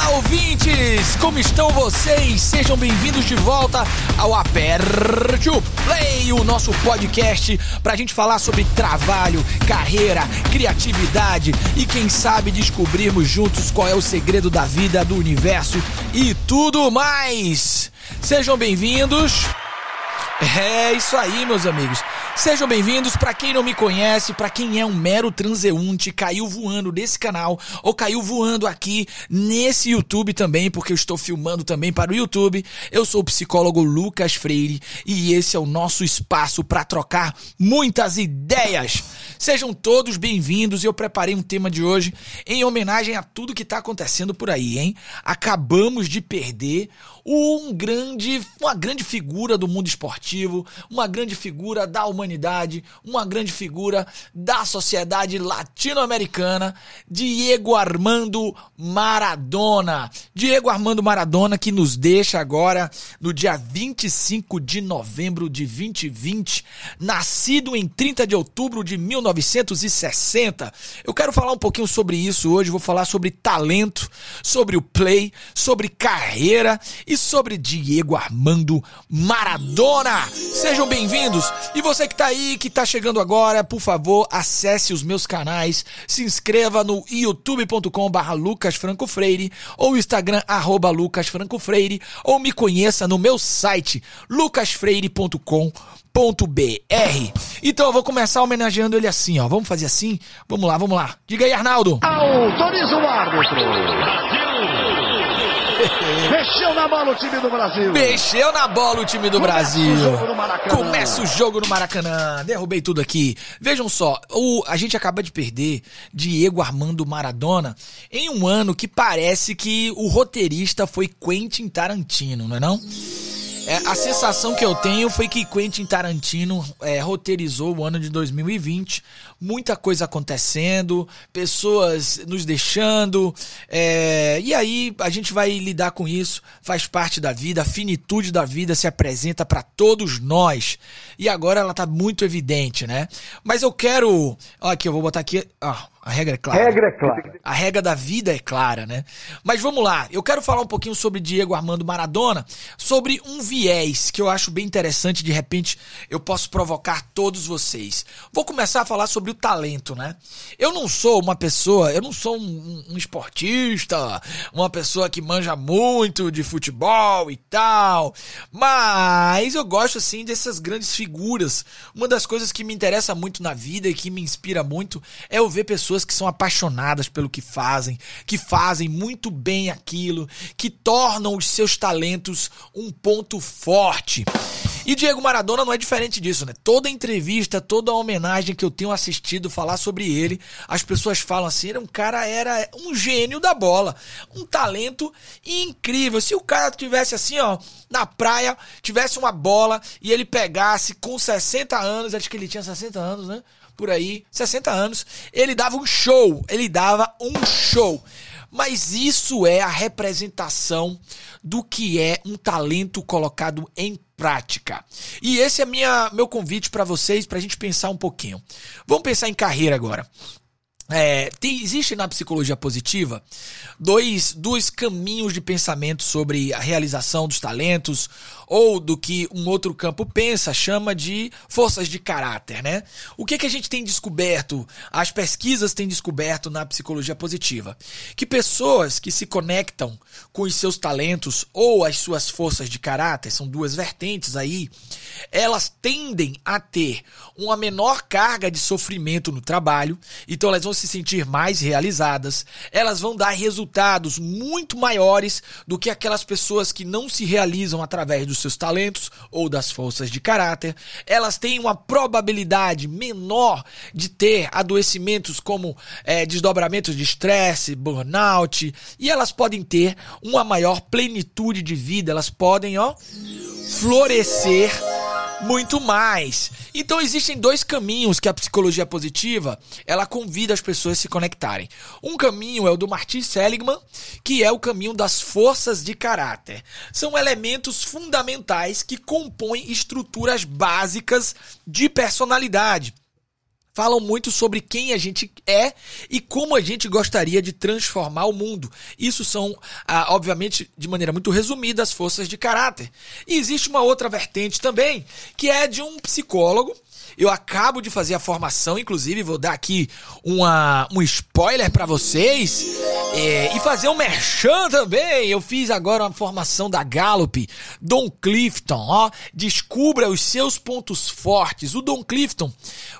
Olá, ouvintes! Como estão vocês? Sejam bem-vindos de volta ao Aperte o Play, o nosso podcast para a gente falar sobre trabalho, carreira, criatividade e quem sabe descobrirmos juntos qual é o segredo da vida, do universo e tudo mais. Sejam bem-vindos. É isso aí, meus amigos. Sejam bem-vindos para quem não me conhece, para quem é um mero transeunte, caiu voando desse canal ou caiu voando aqui nesse YouTube também, porque eu estou filmando também para o YouTube. Eu sou o psicólogo Lucas Freire e esse é o nosso espaço para trocar muitas ideias. Sejam todos bem-vindos. Eu preparei um tema de hoje em homenagem a tudo que está acontecendo por aí, hein? Acabamos de perder um grande, uma grande figura do mundo esportivo, uma grande figura da humanidade, uma grande figura da sociedade latino-americana, Diego Armando Maradona. Diego Armando Maradona que nos deixa agora no dia 25 de novembro de 2020, nascido em 30 de outubro de 1960. Eu quero falar um pouquinho sobre isso hoje, vou falar sobre talento, sobre o play, sobre carreira e sobre Diego Armando Maradona. Sejam bem-vindos. E você que tá aí, que tá chegando agora, por favor, acesse os meus canais, se inscreva no youtube.com/barra Lucas Franco Freire ou Instagram arroba Lucas Franco Freire ou me conheça no meu site lucasfreire.com br. Então eu vou começar homenageando ele assim, ó. Vamos fazer assim? Vamos lá, vamos lá. Diga aí, Arnaldo. Autoriza o árbitro. Mexeu na bola o time do Brasil. Mexeu na bola o time do Começa Brasil. o. Começa o jogo no Maracanã. Derrubei tudo aqui. Vejam só, o, a gente acaba de perder Diego Armando Maradona em um ano que parece que o roteirista foi Quentin Tarantino, não é não? É, a sensação que eu tenho foi que Quentin Tarantino é, roteirizou o ano de 2020, muita coisa acontecendo, pessoas nos deixando, é, e aí a gente vai lidar com isso, faz parte da vida, a finitude da vida se apresenta para todos nós, e agora ela tá muito evidente, né? Mas eu quero, ó, aqui eu vou botar aqui, ó, a regra é clara. Regra é clara. A regra da vida é clara, né? Mas vamos lá, eu quero falar um pouquinho sobre Diego Armando Maradona, sobre um viés que eu acho bem interessante, de repente eu posso provocar todos vocês. Vou começar a falar sobre o talento, né? Eu não sou uma pessoa, eu não sou um, um esportista, uma pessoa que manja muito de futebol e tal, mas eu gosto assim dessas grandes figuras. Uma das coisas que me interessa muito na vida e que me inspira muito é eu ver pessoas que são apaixonadas pelo que fazem, que fazem muito bem aquilo, que tornam os seus talentos um ponto forte. E Diego Maradona não é diferente disso, né? Toda entrevista, toda homenagem que eu tenho assistido falar sobre ele, as pessoas falam assim, era um cara era um gênio da bola, um talento incrível. Se o cara tivesse assim, ó, na praia, tivesse uma bola e ele pegasse com 60 anos, acho que ele tinha 60 anos, né? Por aí, 60 anos, ele dava um show, ele dava um show. Mas isso é a representação do que é um talento colocado em prática. E esse é minha, meu convite para vocês, para a gente pensar um pouquinho. Vamos pensar em carreira agora. É, tem, existe na psicologia positiva dois, dois caminhos de pensamento sobre a realização dos talentos ou do que um outro campo pensa, chama de forças de caráter, né? O que, que a gente tem descoberto, as pesquisas têm descoberto na psicologia positiva? Que pessoas que se conectam com os seus talentos ou as suas forças de caráter, são duas vertentes aí, elas tendem a ter uma menor carga de sofrimento no trabalho, então elas vão se sentir mais realizadas, elas vão dar resultados muito maiores do que aquelas pessoas que não se realizam através dos seus talentos ou das forças de caráter, elas têm uma probabilidade menor de ter adoecimentos como é, desdobramentos de estresse, burnout, e elas podem ter uma maior plenitude de vida, elas podem, ó, florescer muito mais. Então existem dois caminhos que a psicologia positiva, ela convida as pessoas a se conectarem. Um caminho é o do Martin Seligman, que é o caminho das forças de caráter. São elementos fundamentais que compõem estruturas básicas de personalidade. Falam muito sobre quem a gente é e como a gente gostaria de transformar o mundo. Isso são, ah, obviamente, de maneira muito resumida, as forças de caráter. E existe uma outra vertente também, que é de um psicólogo eu acabo de fazer a formação, inclusive vou dar aqui uma, um spoiler para vocês é, e fazer um merchan também. Eu fiz agora uma formação da Gallup, Don Clifton, ó, descubra os seus pontos fortes. O Don Clifton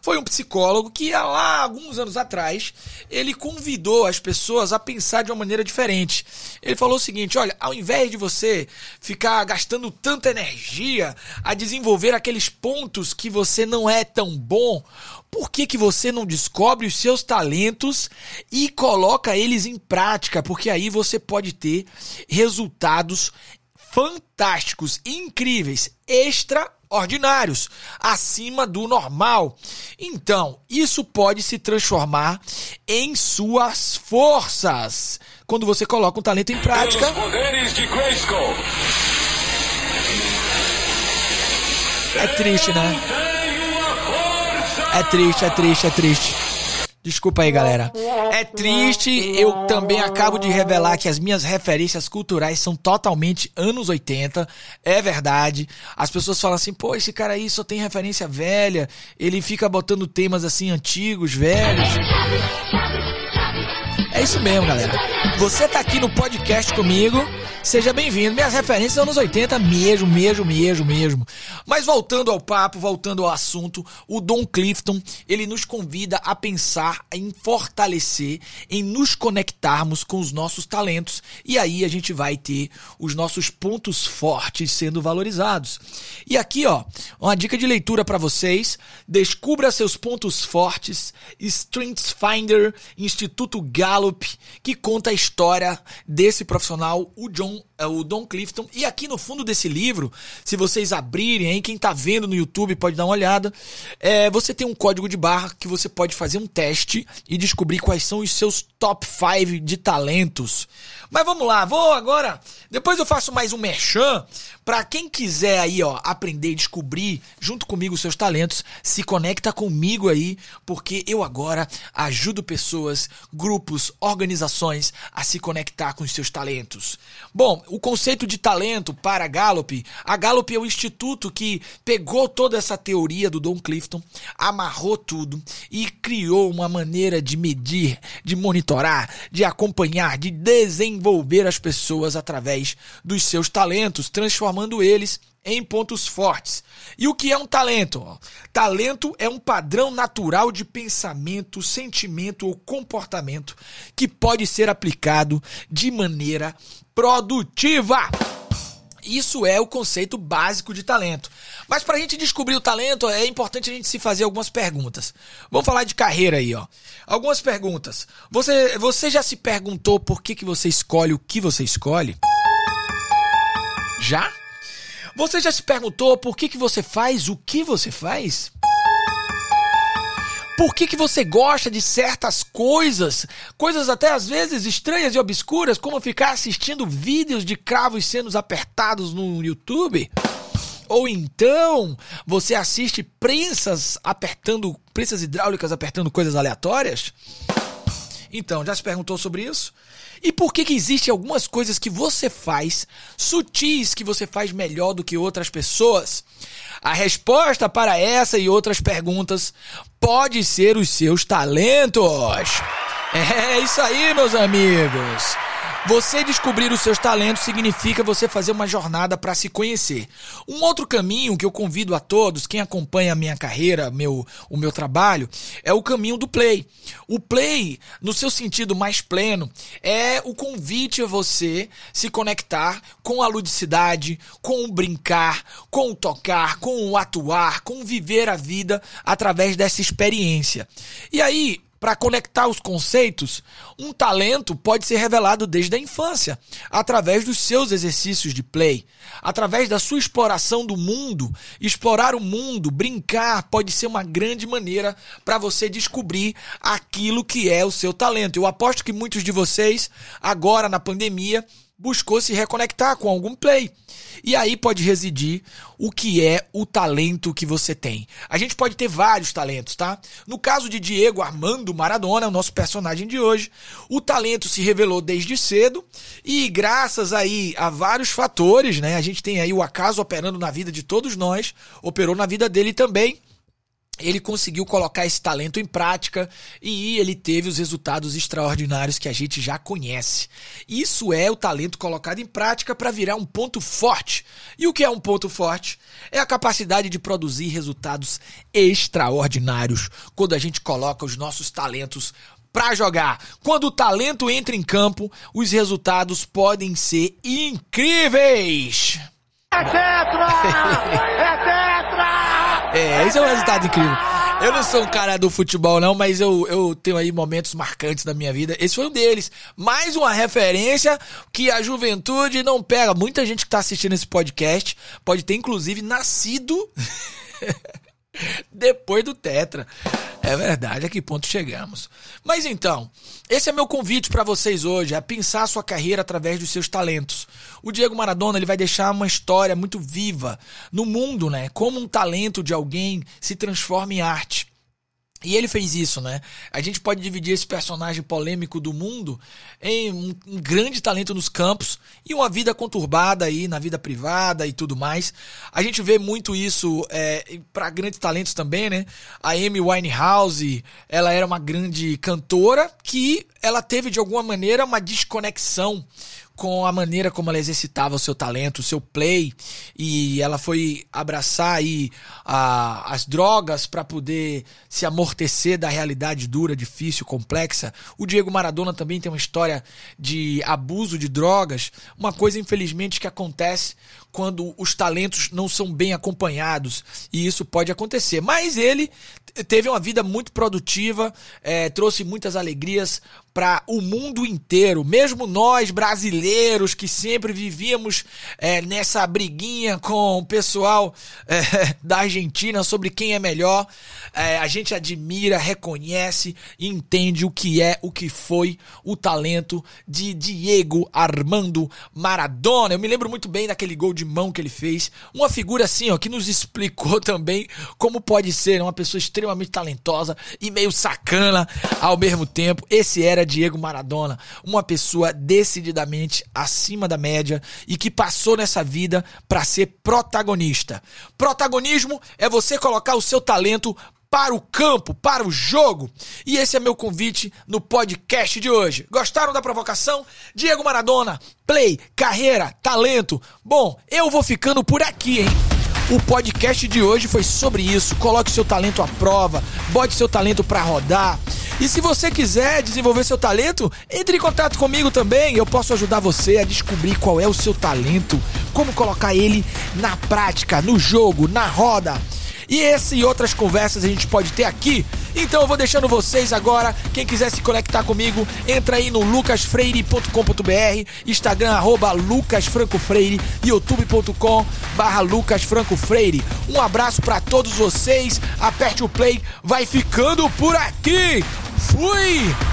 foi um psicólogo que lá alguns anos atrás ele convidou as pessoas a pensar de uma maneira diferente. Ele falou o seguinte: olha, ao invés de você ficar gastando tanta energia a desenvolver aqueles pontos que você não é tão bom, por que, que você não descobre os seus talentos e coloca eles em prática? Porque aí você pode ter resultados fantásticos, incríveis, extraordinários, acima do normal. Então, isso pode se transformar em suas forças. Quando você coloca um talento em prática. É triste, né? É triste, é triste, é triste. Desculpa aí, galera. É triste, eu também acabo de revelar que as minhas referências culturais são totalmente anos 80. É verdade. As pessoas falam assim, pô, esse cara aí só tem referência velha. Ele fica botando temas assim antigos, velhos. É isso mesmo, galera. Você tá aqui no podcast comigo Seja bem-vindo. Minhas referências são anos 80 mesmo, mesmo, mesmo, mesmo. Mas voltando ao papo, voltando ao assunto, o Don Clifton, ele nos convida a pensar em fortalecer, em nos conectarmos com os nossos talentos e aí a gente vai ter os nossos pontos fortes sendo valorizados. E aqui, ó, uma dica de leitura para vocês: Descubra seus pontos fortes, Strengths Finder, Instituto Gallup, que conta a história desse profissional, o John o Don Clifton. E aqui no fundo desse livro, se vocês abrirem aí, quem está vendo no YouTube pode dar uma olhada, é, você tem um código de barra que você pode fazer um teste e descobrir quais são os seus top 5 de talentos. Mas vamos lá, vou agora. Depois eu faço mais um merchan para quem quiser aí, ó, aprender e descobrir junto comigo os seus talentos, se conecta comigo aí, porque eu agora ajudo pessoas, grupos, organizações a se conectar com os seus talentos. Bom, o conceito de talento para a Gallup, a Gallup é o instituto que pegou toda essa teoria do Don Clifton, amarrou tudo e criou uma maneira de medir, de monitorar, de acompanhar, de desenvolver as pessoas através dos seus talentos, transformando eles em pontos fortes. E o que é um talento? Talento é um padrão natural de pensamento, sentimento ou comportamento que pode ser aplicado de maneira produtiva. Isso é o conceito básico de talento. Mas para a gente descobrir o talento, é importante a gente se fazer algumas perguntas. Vamos falar de carreira aí, ó. Algumas perguntas. Você, você já se perguntou por que, que você escolhe o que você escolhe? Já? Você já se perguntou por que, que você faz o que você faz? Por que, que você gosta de certas coisas? Coisas até às vezes estranhas e obscuras, como ficar assistindo vídeos de cravos sendo apertados no YouTube? Ou então você assiste prensas apertando, prensas hidráulicas apertando coisas aleatórias? Então, já se perguntou sobre isso? E por que que existem algumas coisas que você faz, sutis que você faz melhor do que outras pessoas? A resposta para essa e outras perguntas pode ser os seus talentos. É isso aí, meus amigos. Você descobrir os seus talentos significa você fazer uma jornada para se conhecer. Um outro caminho que eu convido a todos, quem acompanha a minha carreira, meu, o meu trabalho, é o caminho do play. O play, no seu sentido mais pleno, é o convite a você se conectar com a ludicidade, com o brincar, com o tocar, com o atuar, com viver a vida através dessa experiência. E aí, para conectar os conceitos, um talento pode ser revelado desde a infância, através dos seus exercícios de play, através da sua exploração do mundo. Explorar o mundo, brincar, pode ser uma grande maneira para você descobrir aquilo que é o seu talento. Eu aposto que muitos de vocês, agora na pandemia, buscou se reconectar com algum play. E aí pode residir o que é o talento que você tem. A gente pode ter vários talentos, tá? No caso de Diego Armando Maradona, o nosso personagem de hoje, o talento se revelou desde cedo e graças aí a vários fatores, né? A gente tem aí o acaso operando na vida de todos nós, operou na vida dele também ele conseguiu colocar esse talento em prática e ele teve os resultados extraordinários que a gente já conhece. Isso é o talento colocado em prática para virar um ponto forte. E o que é um ponto forte? É a capacidade de produzir resultados extraordinários quando a gente coloca os nossos talentos para jogar. Quando o talento entra em campo, os resultados podem ser incríveis. É tetra! É tetra! É, esse é um resultado incrível. Eu não sou um cara do futebol, não, mas eu, eu tenho aí momentos marcantes da minha vida. Esse foi um deles. Mais uma referência que a juventude não pega. Muita gente que tá assistindo esse podcast pode ter, inclusive, nascido depois do Tetra. É verdade, a que ponto chegamos. Mas então, esse é meu convite para vocês hoje, é pensar a sua carreira através dos seus talentos. O Diego Maradona, ele vai deixar uma história muito viva no mundo, né? Como um talento de alguém se transforma em arte. E ele fez isso, né? A gente pode dividir esse personagem polêmico do mundo em um, um, grande talento nos campos e uma vida conturbada aí na vida privada e tudo mais. A gente vê muito isso é, para grandes talentos também, né? A Amy Winehouse, ela era uma grande cantora que ela teve de alguma maneira uma desconexão com a maneira como ela exercitava o seu talento, o seu play, e ela foi abraçar aí a, as drogas para poder se amortecer da realidade dura, difícil, complexa. O Diego Maradona também tem uma história de abuso de drogas, uma coisa infelizmente que acontece quando os talentos não são bem acompanhados, e isso pode acontecer. Mas ele teve uma vida muito produtiva, é, trouxe muitas alegrias para o mundo inteiro. Mesmo nós brasileiros que sempre vivíamos é, nessa briguinha com o pessoal é, da Argentina sobre quem é melhor, é, a gente admira, reconhece e entende o que é, o que foi o talento de Diego Armando Maradona. Eu me lembro muito bem daquele gol de mão que ele fez, uma figura assim, ó, que nos explicou também como pode ser uma pessoa extremamente talentosa e meio sacana ao mesmo tempo. Esse era Diego Maradona, uma pessoa decididamente acima da média e que passou nessa vida para ser protagonista. Protagonismo é você colocar o seu talento para o campo, para o jogo. E esse é meu convite no podcast de hoje. Gostaram da provocação? Diego Maradona, play, carreira, talento. Bom, eu vou ficando por aqui, hein? O podcast de hoje foi sobre isso. Coloque seu talento à prova, bote seu talento para rodar. E se você quiser desenvolver seu talento, entre em contato comigo também. Eu posso ajudar você a descobrir qual é o seu talento, como colocar ele na prática, no jogo, na roda. E esse e outras conversas a gente pode ter aqui. Então eu vou deixando vocês agora. Quem quiser se conectar comigo, entra aí no lucasfreire.com.br, Instagram arroba lucasfrancofreire, youtube.com barra lucasfrancofreire. Um abraço para todos vocês. Aperte o play, vai ficando por aqui. Fui!